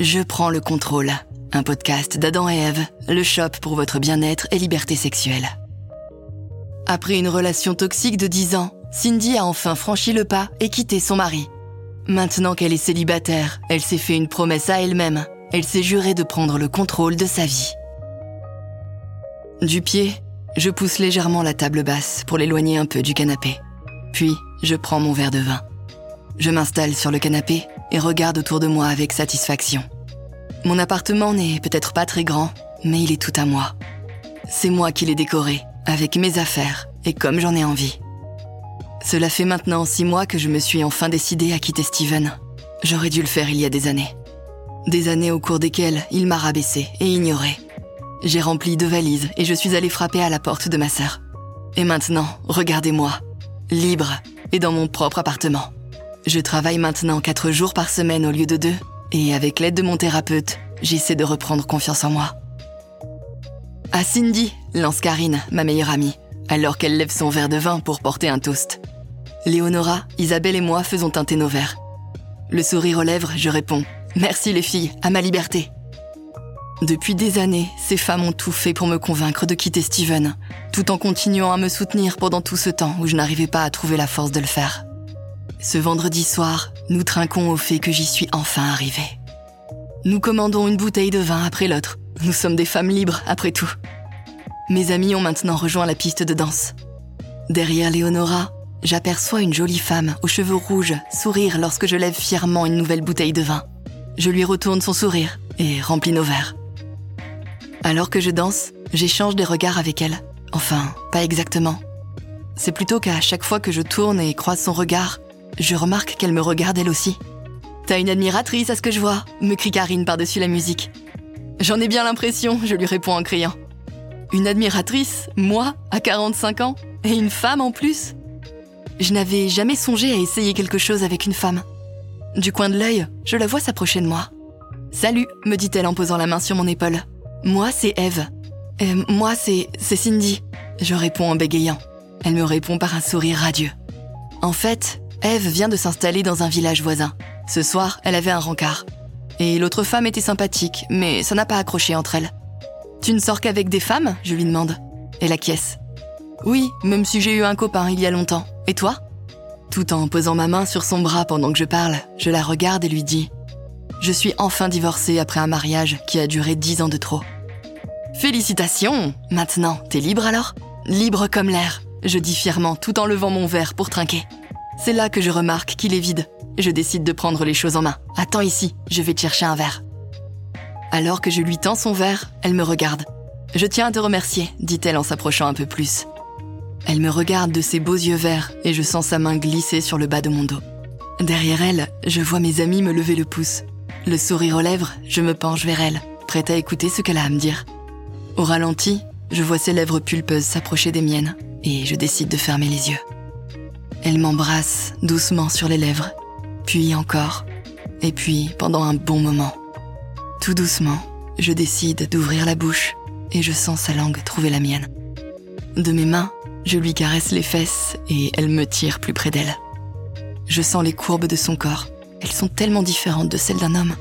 Je prends le contrôle, un podcast d'Adam et Ève, le shop pour votre bien-être et liberté sexuelle. Après une relation toxique de 10 ans, Cindy a enfin franchi le pas et quitté son mari. Maintenant qu'elle est célibataire, elle s'est fait une promesse à elle-même. Elle s'est jurée de prendre le contrôle de sa vie. Du pied, je pousse légèrement la table basse pour l'éloigner un peu du canapé. Puis, je prends mon verre de vin. Je m'installe sur le canapé et regarde autour de moi avec satisfaction. Mon appartement n'est peut-être pas très grand, mais il est tout à moi. C'est moi qui l'ai décoré, avec mes affaires et comme j'en ai envie. Cela fait maintenant six mois que je me suis enfin décidée à quitter Steven. J'aurais dû le faire il y a des années. Des années au cours desquelles il m'a rabaissé et ignoré. J'ai rempli deux valises et je suis allée frapper à la porte de ma sœur. Et maintenant, regardez-moi, libre et dans mon propre appartement. Je travaille maintenant quatre jours par semaine au lieu de deux, et avec l'aide de mon thérapeute, j'essaie de reprendre confiance en moi. À Cindy, lance Karine, ma meilleure amie, alors qu'elle lève son verre de vin pour porter un toast. Léonora, Isabelle et moi faisons teinter nos verres. Le sourire aux lèvres, je réponds Merci les filles, à ma liberté. Depuis des années, ces femmes ont tout fait pour me convaincre de quitter Steven, tout en continuant à me soutenir pendant tout ce temps où je n'arrivais pas à trouver la force de le faire. Ce vendredi soir, nous trinquons au fait que j'y suis enfin arrivée. Nous commandons une bouteille de vin après l'autre. Nous sommes des femmes libres, après tout. Mes amis ont maintenant rejoint la piste de danse. Derrière Léonora, j'aperçois une jolie femme aux cheveux rouges sourire lorsque je lève fièrement une nouvelle bouteille de vin. Je lui retourne son sourire et remplis nos verres. Alors que je danse, j'échange des regards avec elle. Enfin, pas exactement. C'est plutôt qu'à chaque fois que je tourne et croise son regard, je remarque qu'elle me regarde elle aussi. T'as une admiratrice à ce que je vois, me crie Karine par-dessus la musique. J'en ai bien l'impression, je lui réponds en criant. Une admiratrice, moi, à 45 ans, et une femme en plus? Je n'avais jamais songé à essayer quelque chose avec une femme. Du coin de l'œil, je la vois s'approcher de moi. Salut, me dit-elle en posant la main sur mon épaule. Moi, c'est Eve. Euh, moi, c'est, c'est Cindy. Je réponds en bégayant. Elle me répond par un sourire radieux. En fait, Eve vient de s'installer dans un village voisin. Ce soir, elle avait un rencard. Et l'autre femme était sympathique, mais ça n'a pas accroché entre elles. Tu ne sors qu'avec des femmes? Je lui demande. Elle acquiesce. Oui, même si j'ai eu un copain il y a longtemps. Et toi? Tout en posant ma main sur son bras pendant que je parle, je la regarde et lui dis Je suis enfin divorcée après un mariage qui a duré dix ans de trop. Félicitations Maintenant, t'es libre alors? Libre comme l'air, je dis fièrement tout en levant mon verre pour trinquer. C'est là que je remarque qu'il est vide. Je décide de prendre les choses en main. Attends ici, je vais te chercher un verre. Alors que je lui tends son verre, elle me regarde. Je tiens à te remercier, dit-elle en s'approchant un peu plus. Elle me regarde de ses beaux yeux verts et je sens sa main glisser sur le bas de mon dos. Derrière elle, je vois mes amis me lever le pouce. Le sourire aux lèvres, je me penche vers elle, prête à écouter ce qu'elle a à me dire. Au ralenti, je vois ses lèvres pulpeuses s'approcher des miennes et je décide de fermer les yeux. Elle m'embrasse doucement sur les lèvres, puis encore, et puis pendant un bon moment. Tout doucement, je décide d'ouvrir la bouche et je sens sa langue trouver la mienne. De mes mains, je lui caresse les fesses et elle me tire plus près d'elle. Je sens les courbes de son corps. Elles sont tellement différentes de celles d'un homme.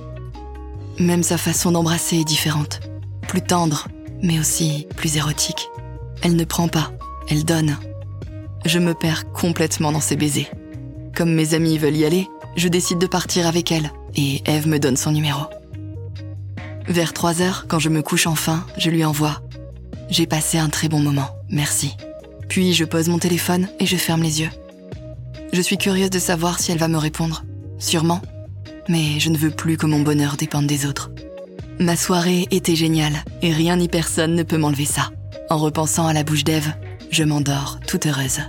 Même sa façon d'embrasser est différente. Plus tendre, mais aussi plus érotique. Elle ne prend pas, elle donne, je me perds complètement dans ses baisers. Comme mes amis veulent y aller, je décide de partir avec elle et Eve me donne son numéro. Vers 3 heures, quand je me couche enfin, je lui envoie J'ai passé un très bon moment, merci. Puis je pose mon téléphone et je ferme les yeux. Je suis curieuse de savoir si elle va me répondre. Sûrement. Mais je ne veux plus que mon bonheur dépende des autres. Ma soirée était géniale et rien ni personne ne peut m'enlever ça. En repensant à la bouche d'Ève, je m'endors toute heureuse.